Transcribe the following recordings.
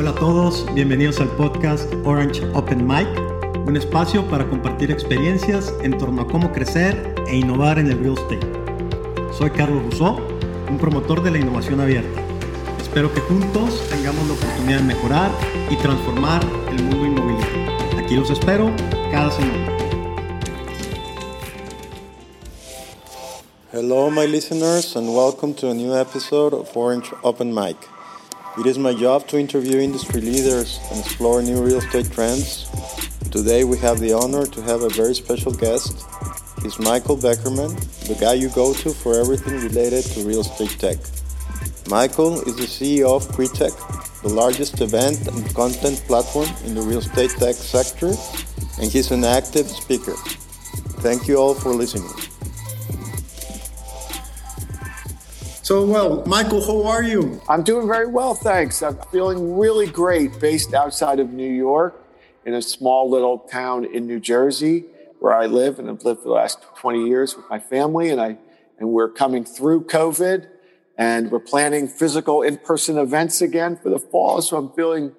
Hola a todos, bienvenidos al podcast Orange Open Mic, un espacio para compartir experiencias en torno a cómo crecer e innovar en el real estate. Soy Carlos Rousseau, un promotor de la innovación abierta. Espero que juntos tengamos la oportunidad de mejorar y transformar el mundo inmobiliario. Aquí los espero cada semana. Hello, my listeners, and welcome to a new episode of Orange Open Mic. It is my job to interview industry leaders and explore new real estate trends. Today, we have the honor to have a very special guest. He's Michael Beckerman, the guy you go to for everything related to real estate tech. Michael is the CEO of Cretech, the largest event and content platform in the real estate tech sector, and he's an active speaker. Thank you all for listening. So, well, Michael, how are you? I'm doing very well, thanks. I'm feeling really great based outside of New York in a small little town in New Jersey where I live and I've lived for the last 20 years with my family and I and we're coming through COVID and we're planning physical in-person events again for the fall so I'm feeling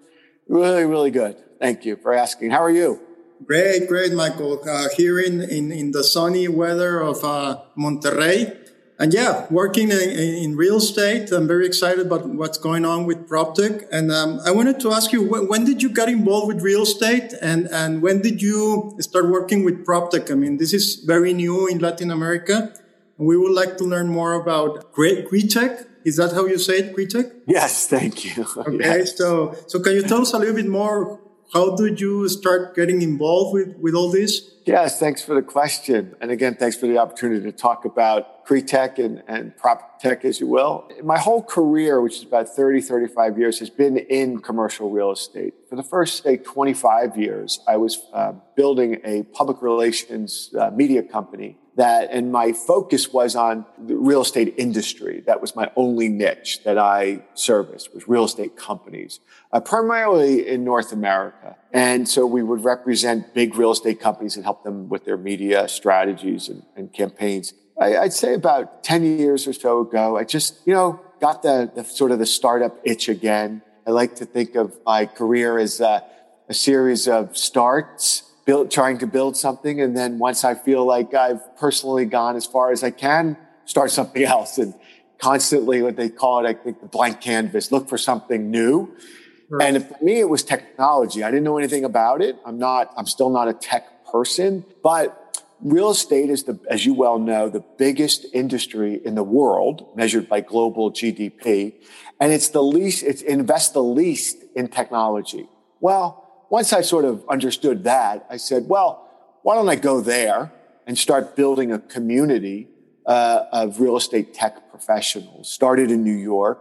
really really good. Thank you for asking. How are you? Great, great, Michael. Uh, here in, in, in the sunny weather of uh, Monterrey, and yeah, working in, in, real estate, I'm very excited about what's going on with PropTech. And um, I wanted to ask you, when, when, did you get involved with real estate, and and when did you start working with PropTech? I mean, this is very new in Latin America. We would like to learn more about Cretech. Is that how you say it, Cretech? Yes, thank you. Okay, yes. so so can you tell us a little bit more how did you start getting involved with, with all this? Yes, thanks for the question. And again, thanks for the opportunity to talk about CRE-tech and, and prop tech, as you will. My whole career, which is about 30, 35 years, has been in commercial real estate. For the first, say, 25 years, I was uh, building a public relations uh, media company that, and my focus was on the real estate industry. That was my only niche that I serviced was real estate companies, uh, primarily in North America. And so we would represent big real estate companies and help them with their media strategies and, and campaigns. I, would say about 10 years or so ago, I just, you know, got the, the sort of the startup itch again. I like to think of my career as a, a series of starts build, trying to build something. And then once I feel like I've personally gone as far as I can, start something else. And constantly what they call it, I think the blank canvas, look for something new. Right. And for me, it was technology. I didn't know anything about it. I'm not, I'm still not a tech person, but real estate is the, as you well know, the biggest industry in the world measured by global GDP. And it's the least, it's invest the least in technology. Well, once I sort of understood that, I said, well, why don't I go there and start building a community uh, of real estate tech professionals? Started in New York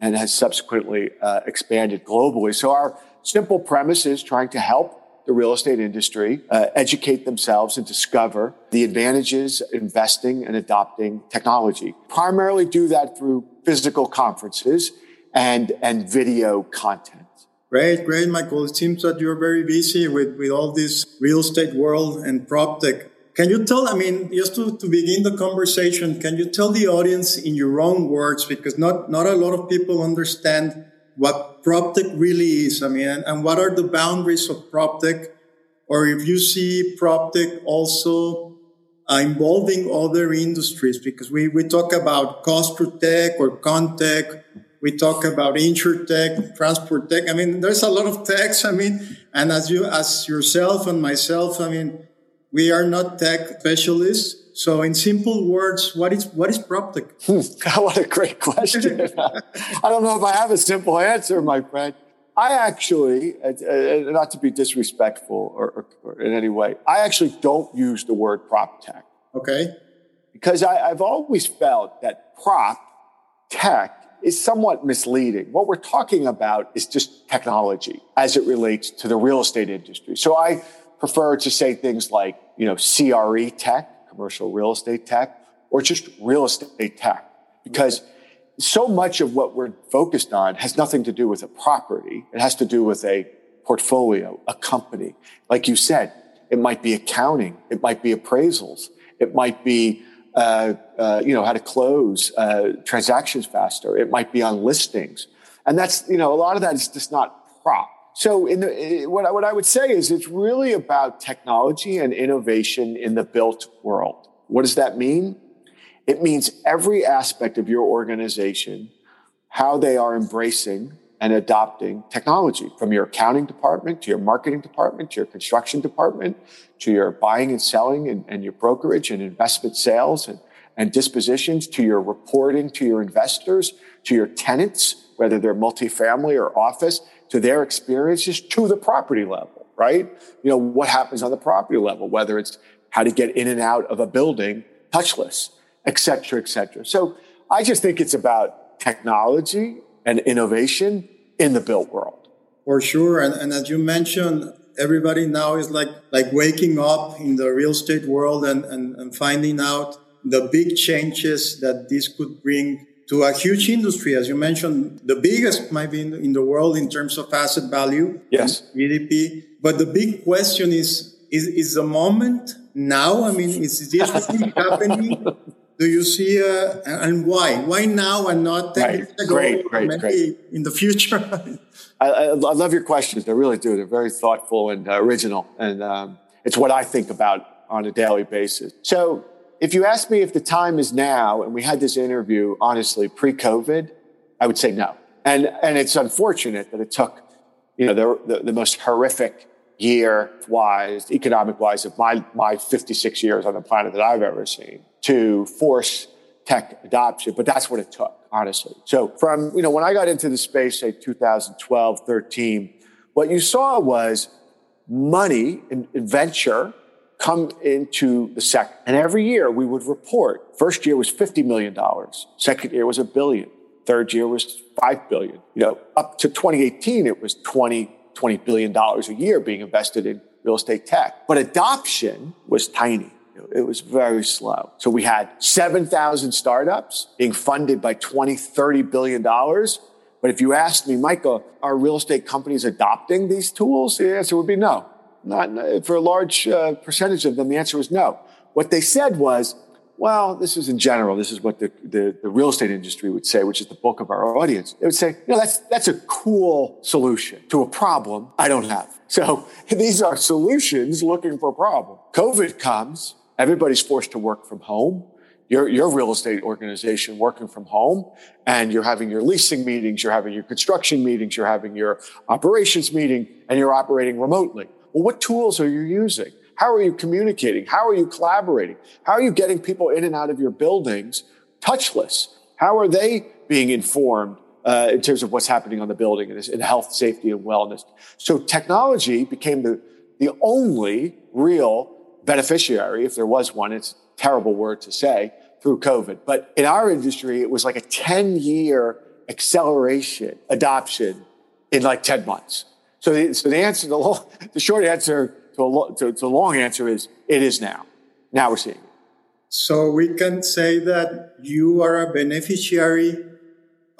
and has subsequently uh, expanded globally. So our simple premise is trying to help the real estate industry uh, educate themselves and discover the advantages of investing and adopting technology. Primarily do that through physical conferences and, and video content. Great, great, Michael. It seems that you're very busy with, with all this real estate world and prop tech. Can you tell, I mean, just to, to begin the conversation, can you tell the audience in your own words, because not, not a lot of people understand what prop tech really is. I mean, and, and what are the boundaries of prop tech? Or if you see prop tech also uh, involving other industries, because we, we talk about cost tech or con-tech we talk about tech, transport tech. I mean, there's a lot of techs. I mean, and as you, as yourself and myself, I mean, we are not tech specialists. So in simple words, what is, what is prop tech? What a great question. I don't know if I have a simple answer, my friend. I actually, uh, uh, not to be disrespectful or, or, or, in any way, I actually don't use the word prop tech. Okay. Because I, I've always felt that prop tech is somewhat misleading. What we're talking about is just technology as it relates to the real estate industry. So I prefer to say things like, you know, CRE tech, commercial real estate tech, or just real estate tech, because so much of what we're focused on has nothing to do with a property. It has to do with a portfolio, a company. Like you said, it might be accounting. It might be appraisals. It might be uh, uh, you know, how to close uh, transactions faster. It might be on listings. And that's, you know, a lot of that is just not prop. So, in the, what, I, what I would say is it's really about technology and innovation in the built world. What does that mean? It means every aspect of your organization, how they are embracing and adopting technology from your accounting department to your marketing department to your construction department to your buying and selling and, and your brokerage and investment sales and, and dispositions to your reporting to your investors to your tenants, whether they're multifamily or office, to their experiences to the property level, right? You know, what happens on the property level, whether it's how to get in and out of a building touchless, et cetera, et cetera. So I just think it's about technology and innovation in the built world. For sure. And, and as you mentioned, everybody now is like, like waking up in the real estate world and, and, and finding out the big changes that this could bring to a huge industry, as you mentioned, the biggest might be in, in the world in terms of asset value, yes, GDP. But the big question is: is is the moment now? I mean, is this really happening? Do you see uh, and why? Why now and not ten right. years ago? Great, great, maybe great. in the future. I, I, I, love your questions. They really do. They're very thoughtful and uh, original, and um, it's what I think about on a daily basis. So if you ask me if the time is now, and we had this interview, honestly, pre-COVID, I would say no. And, and it's unfortunate that it took, you know, the, the, the most horrific year wise, economic wise of my, my 56 years on the planet that I've ever seen to force tech adoption. But that's what it took, honestly. So from, you know, when I got into the space, say 2012, 13, what you saw was money and venture come into the sector. And every year we would report. First year was $50 million. Second year was a billion. Third year was 5 billion. You know, up to 2018, it was 20, 20 billion dollars a year being invested in real estate tech. But adoption was tiny. It was very slow. So we had 7,000 startups being funded by 20, 30 billion dollars. But if you asked me, Michael, are real estate companies adopting these tools? The answer would be no. Not for a large uh, percentage of them, the answer was no. What they said was, well, this is in general. This is what the, the, the, real estate industry would say, which is the bulk of our audience. They would say, you know, that's, that's a cool solution to a problem I don't have. So these are solutions looking for a problem. COVID comes, everybody's forced to work from home. Your, your real estate organization working from home and you're having your leasing meetings, you're having your construction meetings, you're having your operations meeting and you're operating remotely. Well, what tools are you using? How are you communicating? How are you collaborating? How are you getting people in and out of your buildings touchless? How are they being informed uh, in terms of what's happening on the building and in health, safety, and wellness? So technology became the, the only real beneficiary, if there was one. It's a terrible word to say through COVID. But in our industry, it was like a 10 year acceleration adoption in like 10 months. So the, so the answer, the, long, the short answer to, a, to, to the long answer is it is now. Now we're seeing it. So we can say that you are a beneficiary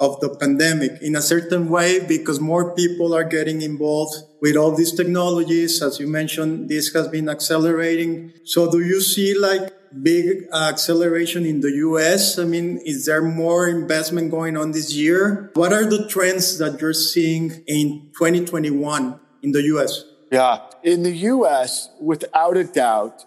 of the pandemic in a certain way because more people are getting involved with all these technologies. As you mentioned, this has been accelerating. So do you see like big acceleration in the US? I mean, is there more investment going on this year? What are the trends that you're seeing in 2021 in the US? Yeah, in the US, without a doubt,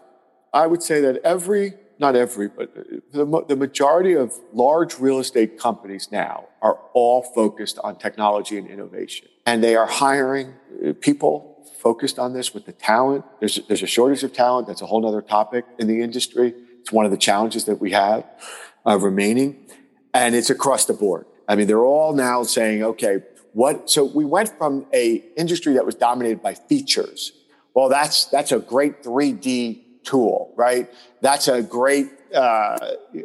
I would say that every, not every, but the, the majority of large real estate companies now are all focused on technology and innovation. And they are hiring uh, people focused on this with the talent. There's, there's a shortage of talent. That's a whole other topic in the industry. It's one of the challenges that we have uh, remaining. And it's across the board. I mean, they're all now saying, okay, what, so we went from a industry that was dominated by features. Well, that's, that's a great 3D tool, right? That's a great uh,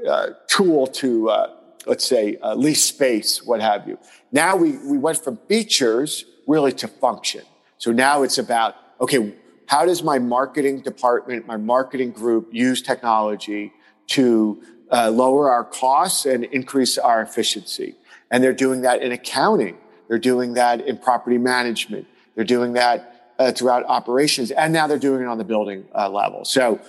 uh, tool to, uh, let's say, uh, lease space, what have you. Now we, we went from features really to function. So now it's about, okay, how does my marketing department, my marketing group use technology to uh, lower our costs and increase our efficiency? And they're doing that in accounting. They're doing that in property management. They're doing that uh, throughout operations. And now they're doing it on the building uh, level. So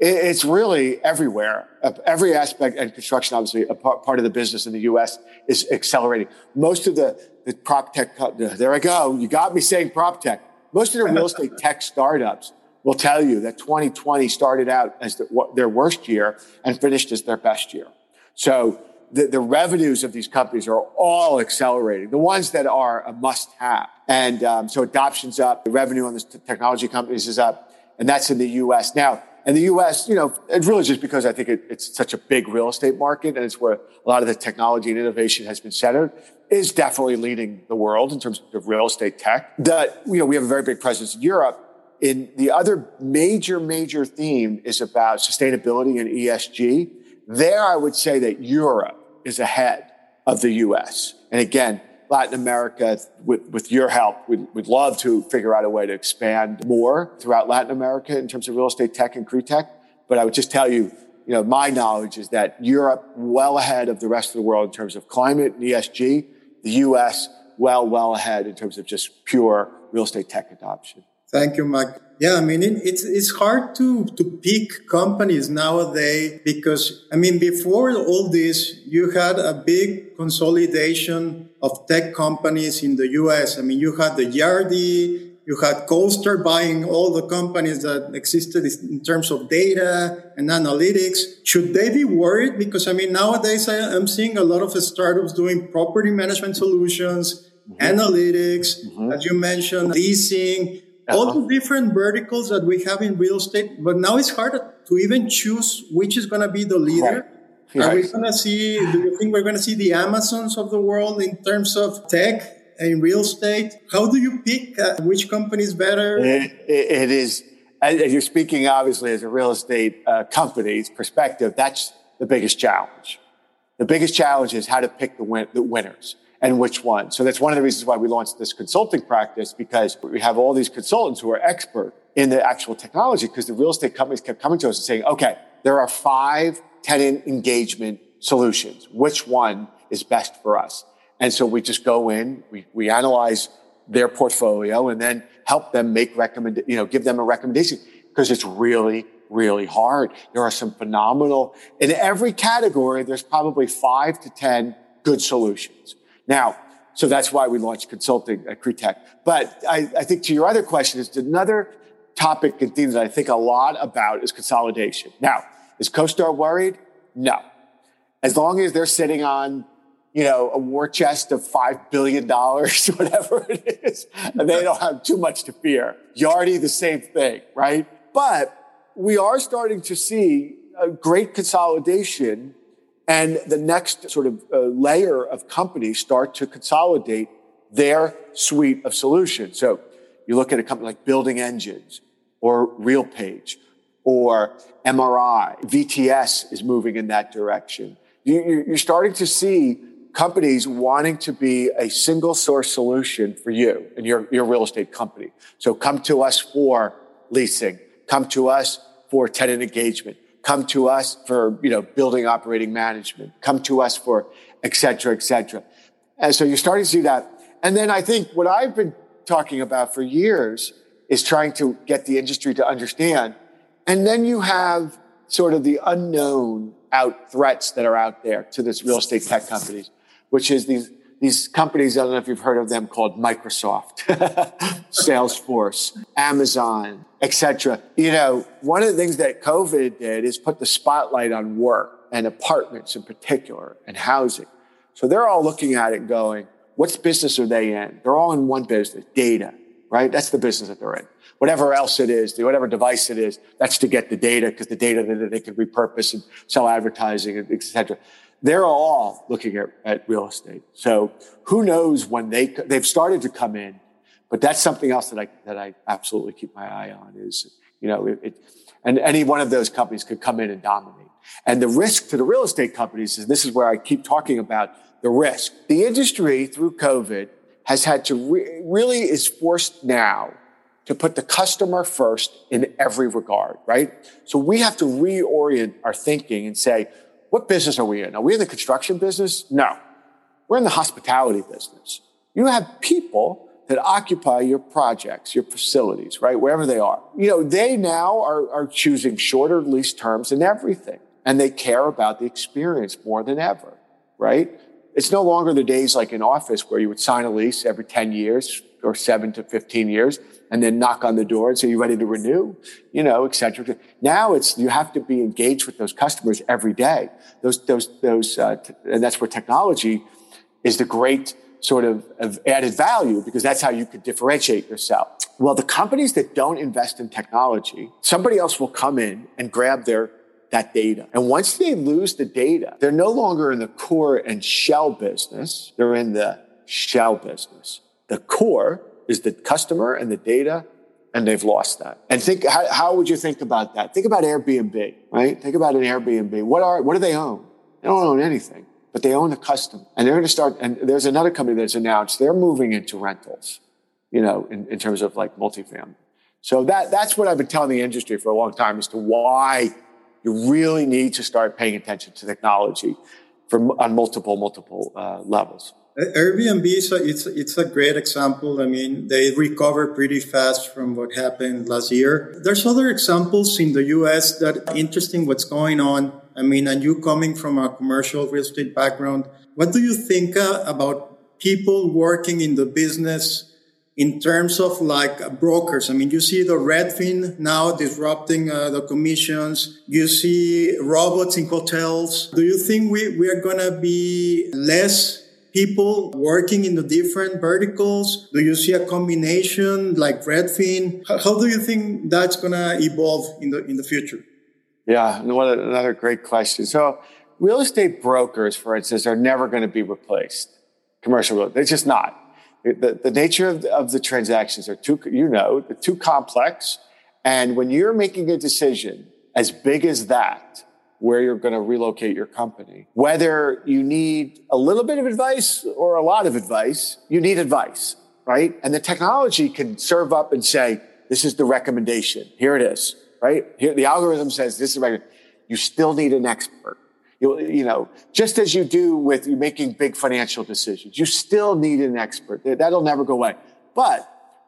It's really everywhere. Every aspect and construction, obviously, a part of the business in the U.S. is accelerating. Most of the, the prop tech, there I go. You got me saying prop tech. Most of the real estate tech startups will tell you that 2020 started out as the, their worst year and finished as their best year. So the, the, revenues of these companies are all accelerating. The ones that are a must have. And um, so adoption's up. The revenue on the technology companies is up. And that's in the U.S. Now, and the U.S., you know, it's really just because I think it, it's such a big real estate market and it's where a lot of the technology and innovation has been centered, is definitely leading the world in terms of real estate tech. That, you know, we have a very big presence in Europe. In the other major, major theme is about sustainability and ESG. There, I would say that Europe is ahead of the U.S. And again, Latin America, with, with your help, we'd, we'd love to figure out a way to expand more throughout Latin America in terms of real estate tech and CRE-tech. But I would just tell you, you know, my knowledge is that Europe well ahead of the rest of the world in terms of climate and ESG. The U.S. well, well ahead in terms of just pure real estate tech adoption. Thank you, Mike. Yeah, I mean, it's, it's hard to, to pick companies nowadays because, I mean, before all this, you had a big consolidation of tech companies in the US. I mean, you had the Yardi, you had CoStar buying all the companies that existed in terms of data and analytics. Should they be worried? Because I mean, nowadays I, am seeing a lot of startups doing property management solutions, mm-hmm. analytics, mm-hmm. as you mentioned, leasing, uh-huh. all the different verticals that we have in real estate. But now it's hard to even choose which is going to be the leader. Right. Are right. we going to see, do you think we're going to see the Amazons of the world in terms of tech in real estate? How do you pick uh, which company is better? it, it is, as you're speaking obviously as a real estate uh, company's perspective, that's the biggest challenge. The biggest challenge is how to pick the, win- the winners and which one. So that's one of the reasons why we launched this consulting practice because we have all these consultants who are expert in the actual technology because the real estate companies kept coming to us and saying, okay, there are five tenant engagement solutions. Which one is best for us? And so we just go in, we, we analyze their portfolio and then help them make recommend, you know, give them a recommendation because it's really, really hard. There are some phenomenal, in every category, there's probably five to 10 good solutions. Now, so that's why we launched consulting at CRE-tech. But I, I think to your other question is another topic and theme that I think a lot about is consolidation. Now, is CoStar worried? No. As long as they're sitting on, you know, a war chest of $5 billion, whatever it is, and they don't have too much to fear. Yardi, the same thing, right? But we are starting to see a great consolidation and the next sort of uh, layer of companies start to consolidate their suite of solutions. So you look at a company like Building Engines or RealPage or MRI. VTS is moving in that direction. You're starting to see companies wanting to be a single source solution for you and your, your real estate company. So come to us for leasing. Come to us for tenant engagement come to us for, you know, building operating management, come to us for et cetera, et cetera. And so you're starting to see that. And then I think what I've been talking about for years is trying to get the industry to understand. And then you have sort of the unknown out threats that are out there to this real estate tech companies, which is these these companies, I don't know if you've heard of them, called Microsoft, Salesforce, Amazon, etc. You know, one of the things that COVID did is put the spotlight on work and apartments in particular and housing. So they're all looking at it going, what's business are they in? They're all in one business, data, right? That's the business that they're in. Whatever else it is, whatever device it is, that's to get the data because the data that they can repurpose and sell advertising, etc they're all looking at, at real estate. So who knows when they, they've started to come in, but that's something else that I, that I absolutely keep my eye on is, you know, it, it, and any one of those companies could come in and dominate. And the risk to the real estate companies is this is where I keep talking about the risk. The industry through COVID has had to re- really is forced now to put the customer first in every regard, right? So we have to reorient our thinking and say, what business are we in? Are we in the construction business? No. We're in the hospitality business. You have people that occupy your projects, your facilities, right? Wherever they are. You know, they now are, are choosing shorter lease terms and everything. And they care about the experience more than ever, right? It's no longer the days like in office where you would sign a lease every 10 years or seven to 15 years and then knock on the door and say, you ready to renew? You know, et cetera. Now it's, you have to be engaged with those customers every day. Those, those, those, uh, t- and that's where technology is the great sort of, of added value because that's how you could differentiate yourself. Well, the companies that don't invest in technology, somebody else will come in and grab their that data. And once they lose the data, they're no longer in the core and shell business. They're in the shell business. The core is the customer and the data, and they've lost that. And think, how, how would you think about that? Think about Airbnb, right? Think about an Airbnb. What are, what do they own? They don't own anything but they own the customer. And they're going to start, and there's another company that's announced they're moving into rentals, you know, in, in terms of like multifamily. So that, that's what I've been telling the industry for a long time as to why you really need to start paying attention to technology from, on multiple, multiple uh, levels. Airbnb is a, it's, it's a great example. I mean, they recover pretty fast from what happened last year. There's other examples in the US that interesting what's going on I mean, and you coming from a commercial real estate background, what do you think uh, about people working in the business in terms of like brokers? I mean, you see the Redfin now disrupting uh, the commissions. You see robots in hotels. Do you think we, we are going to be less people working in the different verticals? Do you see a combination like Redfin? How, do you think that's going to evolve in the, in the future? Yeah, what another great question. So, real estate brokers, for instance, are never going to be replaced. Commercial real, they're just not. The, the nature of the, of the transactions are too, you know, too complex. And when you're making a decision as big as that, where you're going to relocate your company, whether you need a little bit of advice or a lot of advice, you need advice, right? And the technology can serve up and say, this is the recommendation. Here it is right? Here, the algorithm says this is right. You still need an expert. You, you know, just as you do with you making big financial decisions, you still need an expert. That'll never go away. But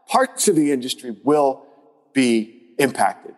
parts of the industry will be impacted.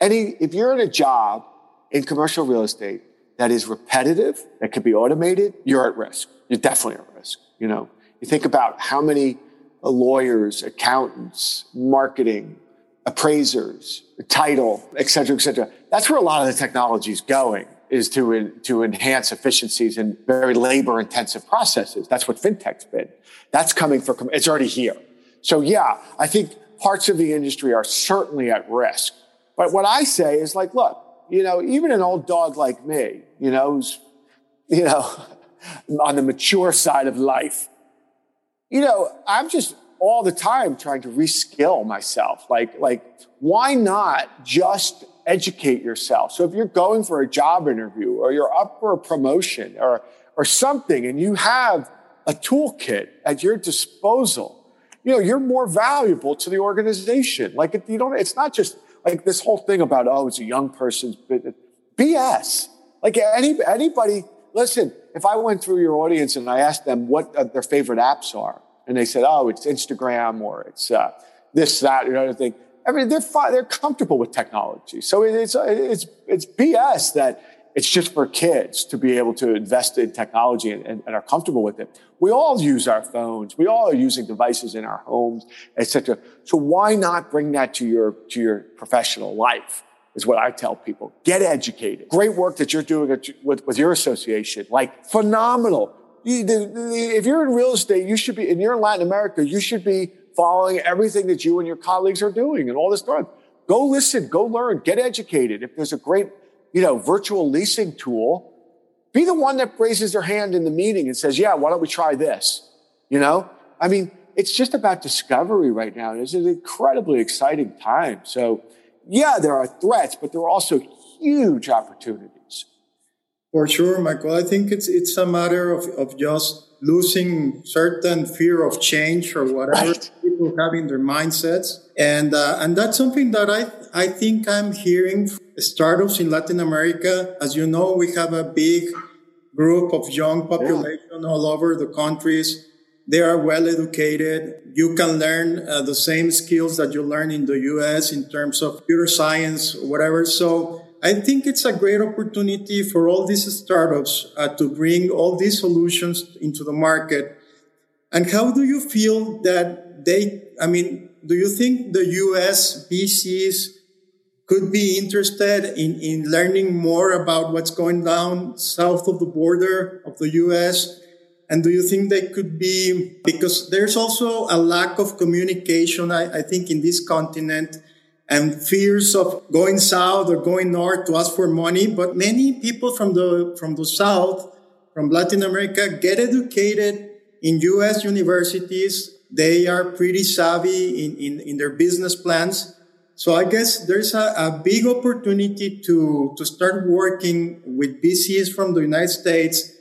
Any, if you're in a job in commercial real estate that is repetitive, that could be automated, you're at risk. You're definitely at risk. You know, you think about how many uh, lawyers, accountants, marketing, appraisers, title, et cetera, et cetera. That's where a lot of the technology is going is to, to enhance efficiencies in very labor intensive processes. That's what fintech's been. That's coming for, it's already here. So yeah, I think parts of the industry are certainly at risk. But what I say is like, look, you know, even an old dog like me, you know, who's, you know, on the mature side of life, you know, I'm just all the time trying to reskill myself. Like, like, why not just educate yourself? So if you're going for a job interview or you're up for a promotion or, or something and you have a toolkit at your disposal, you know, you're more valuable to the organization. Like, you don't, it's not just like this whole thing about, oh, it's a young person's. BS. Like any, anybody, listen, if I went through your audience and I asked them what their favorite apps are, and they said, oh, it's Instagram or it's uh, this, that, and other thing. I mean, they're fine, they're comfortable with technology. So it's, it's, it's BS that it's just for kids to be able to invest in technology and, and, and, are comfortable with it. We all use our phones. We all are using devices in our homes, etc. So why not bring that to your, to your professional life? Is what I tell people. Get educated. Great work that you're doing with, with your association. Like phenomenal if you're in real estate, you should be, and you're in Latin America, you should be following everything that you and your colleagues are doing and all this stuff. Go listen, go learn, get educated. If there's a great, you know, virtual leasing tool, be the one that raises their hand in the meeting and says, yeah, why don't we try this? You know, I mean, it's just about discovery right now. It's an incredibly exciting time. So yeah, there are threats, but there are also huge opportunities. For sure, Michael. I think it's it's a matter of, of just losing certain fear of change or whatever right. people have in their mindsets, and uh, and that's something that I I think I'm hearing startups in Latin America. As you know, we have a big group of young population yeah. all over the countries They are well educated. You can learn uh, the same skills that you learn in the US in terms of computer science, whatever. So I think it's a great opportunity for all these startups uh, to bring all these solutions into the market. And how do you feel that they, I mean, do you think the US VCs could be interested in, in learning more about what's going down south of the border of the US? And do you think they could be, because there's also a lack of communication, I, I think, in this continent and fears of going south or going north to ask for money. But many people from the, from the south, from Latin America, get educated in US universities. They are pretty savvy in, in, in their business plans so I guess there's a, a, big opportunity to, to start working with VCs from the United States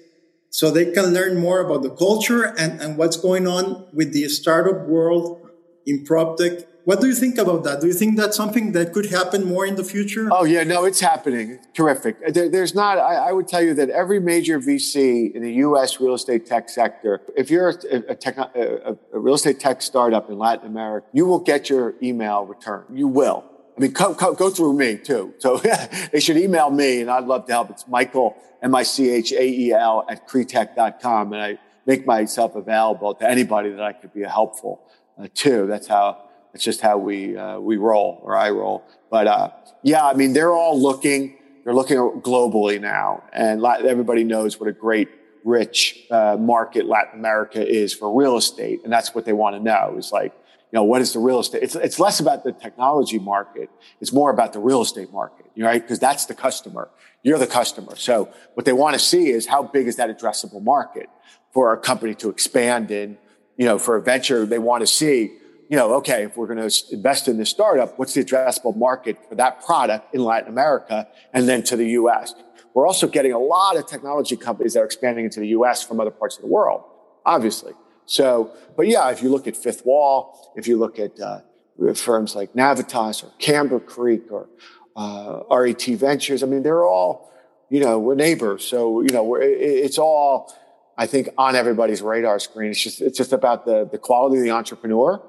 so they can learn more about the culture and, and what's going on with the startup world in PropTech what do you think about that? Do you think that's something that could happen more in the future? Oh, yeah, no, it's happening. Terrific. There, there's not, I, I, would tell you that every major VC in the US real estate tech sector, if you're a, a, a, a real estate tech startup in Latin America, you will get your email return. You will. I mean, go through me too. So they should email me and I'd love to help. It's Michael, M-I-C-H-A-E-L at cretech.com. And I make myself available to anybody that I could be helpful uh, to. That's how it's just how we uh, we roll or I roll. But uh, yeah, I mean, they're all looking. They're looking globally now, and everybody knows what a great, rich uh, market Latin America is for real estate, and that's what they want to know. Is like, you know, what is the real estate? It's it's less about the technology market. It's more about the real estate market, right? Because that's the customer. You're the customer. So what they want to see is how big is that addressable market for a company to expand in. You know, for a venture, they want to see you know, okay, if we're going to invest in this startup, what's the addressable market for that product in Latin America and then to the US? We're also getting a lot of technology companies that are expanding into the US from other parts of the world, obviously. So, but yeah, if you look at Fifth Wall, if you look at uh, firms like Navitas or Camber Creek or uh, RET Ventures, I mean, they're all, you know, we're neighbors. So, you know, it's all, I think, on everybody's radar screen. It's just, it's just about the, the quality of the entrepreneur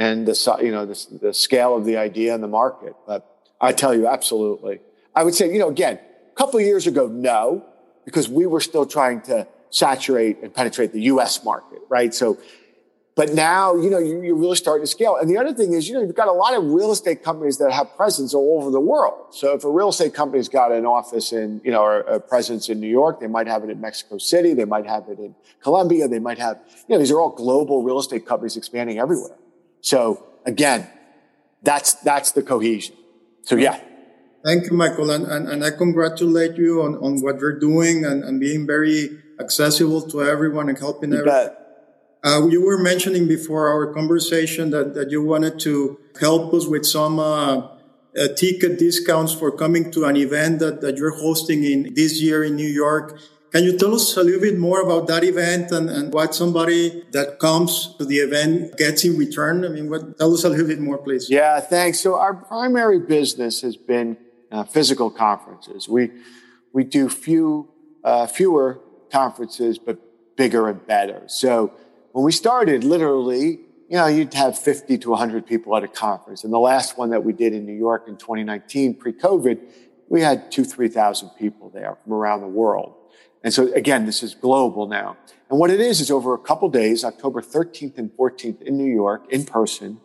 and the you know the, the scale of the idea and the market. But I tell you, absolutely, I would say you know again, a couple of years ago, no, because we were still trying to saturate and penetrate the U.S. market, right? So. But now, you know, you, are really starting to scale. And the other thing is, you know, you've got a lot of real estate companies that have presence all over the world. So if a real estate company's got an office in, you know, or a presence in New York, they might have it in Mexico City. They might have it in Colombia. They might have, you know, these are all global real estate companies expanding everywhere. So again, that's, that's the cohesion. So yeah. Thank you, Michael. And, and, and I congratulate you on, on what you're doing and, and being very accessible to everyone and helping you everyone. Uh, you were mentioning before our conversation that, that you wanted to help us with some uh, uh, ticket discounts for coming to an event that, that you're hosting in this year in New York. Can you tell us a little bit more about that event and, and what somebody that comes to the event gets in return? I mean, what, tell us a little bit more, please. Yeah, thanks. So our primary business has been uh, physical conferences. We we do few uh, fewer conferences, but bigger and better. So when we started, literally, you know, you'd have 50 to 100 people at a conference. And the last one that we did in New York in 2019, pre-COVID, we had two, 3,000 people there from around the world. And so again, this is global now. And what it is, is over a couple days, October 13th and 14th in New York, in person,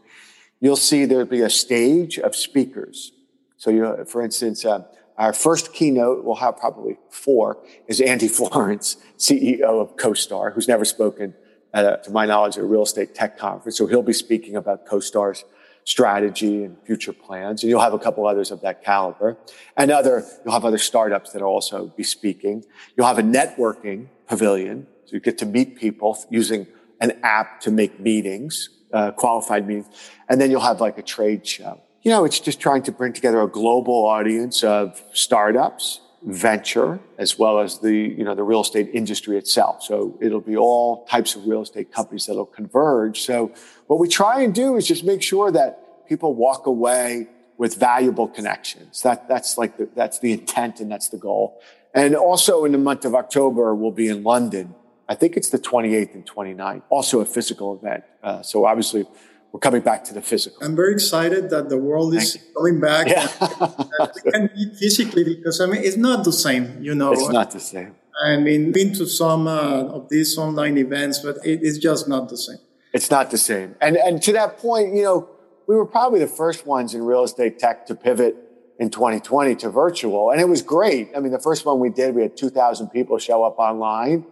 you'll see there'll be a stage of speakers. So you, for instance, uh, our first keynote, we'll have probably four, is Andy Florance, CEO of CoStar, who's never spoken, to my knowledge, at a real estate tech conference. So he'll be speaking about CoStar's strategy and future plans. And you'll have a couple others of that caliber. And other, you'll have other startups that will also be speaking. You'll have a networking pavilion. So you get to meet people using an app to make meetings, uh, qualified meetings. And then you'll have like a trade show. You know, it's just trying to bring together a global audience of startups, venture, as well as the, you know, the real estate industry itself. So it'll be all types of real estate companies that'll converge. So what we try and do is just make sure that people walk away with valuable connections. That, that's like the, that's the intent and that's the goal. And also in the month of October, we'll be in London I think it's the 28th and 29th, also a physical event. Uh, so obviously, we're coming back to the physical. I'm very excited that the world is coming back. Yeah. we can meet physically because I mean it's not the same, you know. It's not the same. I mean, been to some uh, of these online events, but it, it's just not the same. It's not the same. And and to that point, you know, we were probably the first ones in real estate tech to pivot in 2020 to virtual, and it was great. I mean, the first one we did, we had 2,000 people show up online.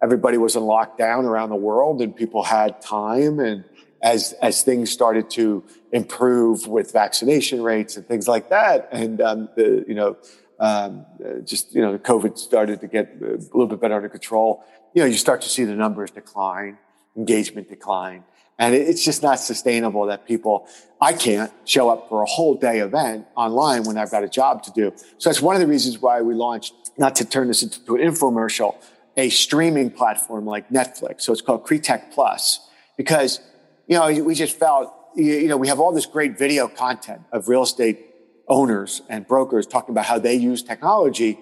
Everybody was in lockdown around the world, and people had time and as as things started to improve with vaccination rates and things like that, and um, the you know um, just you know COVID started to get a little bit better under control. You know, you start to see the numbers decline, engagement decline, and it's just not sustainable that people. I can't show up for a whole day event online when I've got a job to do. So that's one of the reasons why we launched. Not to turn this into an infomercial, a streaming platform like Netflix. So it's called Cretech Plus because you know, we just felt, you know, we have all this great video content of real estate owners and brokers talking about how they use technology.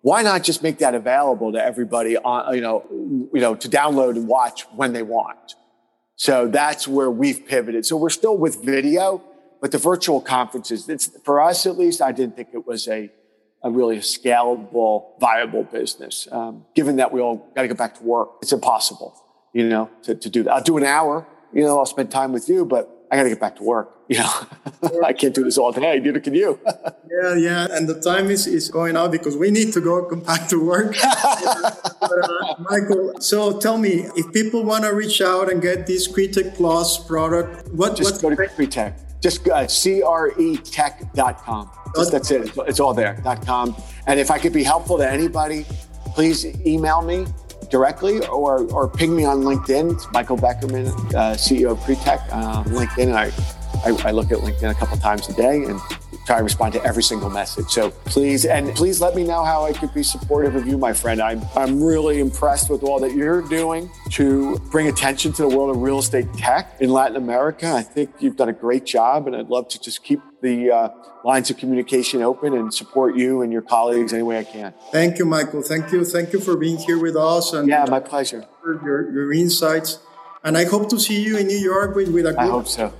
Why not just make that available to everybody on, you know, you know, to download and watch when they want? So that's where we've pivoted. So we're still with video, but the virtual conferences, it's, for us at least, I didn't think it was a, a really scalable, viable business. Um, given that we all got to get back to work, it's impossible, you know, to, to do that. I'll do an hour you know, I'll spend time with you, but I got to get back to work. You know, I can't do this all day. Neither can you. yeah, yeah. And the time is, is going out because we need to go come back to work. but, uh, Michael, so tell me, if people want to reach out and get this Cretech Plus product, what? Just go to Cretech. Just go uh, cretech.com. Just, that's it. It's, it's all there. .com. And if I could be helpful to anybody, please email me directly or, or ping me on LinkedIn. It's Michael Beckerman, uh, CEO of Cretech, uh, LinkedIn. I, I, I, look at LinkedIn a couple times a day and try to respond to every single message. So please, and please let me know how I could be supportive of you, my friend. I'm, I'm really impressed with all that you're doing to bring attention to the world of real estate tech in Latin America. I think you've done a great job, and I'd love to just keep the uh, lines of communication open and support you and your colleagues any way I can. Thank you, Michael. Thank you. Thank you for being here with us. And yeah, my pleasure. Your, your insights. And I hope to see you in New York with, with a group I hope so.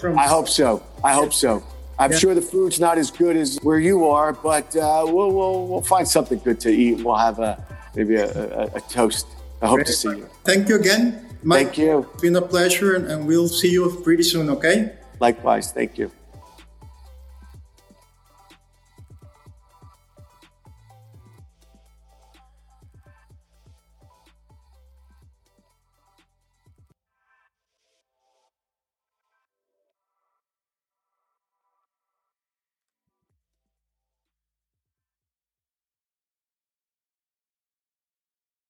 From- I hope so. I hope so. I'm yeah. sure the food's not as good as where you are, but uh, we'll, we'll, we'll find something good to eat. We'll have a maybe a, a, a toast. I hope Great. to see you. Thank you again. Mike, Thank you. It's been a pleasure, and, and we'll see you pretty soon, okay? Likewise. Thank you.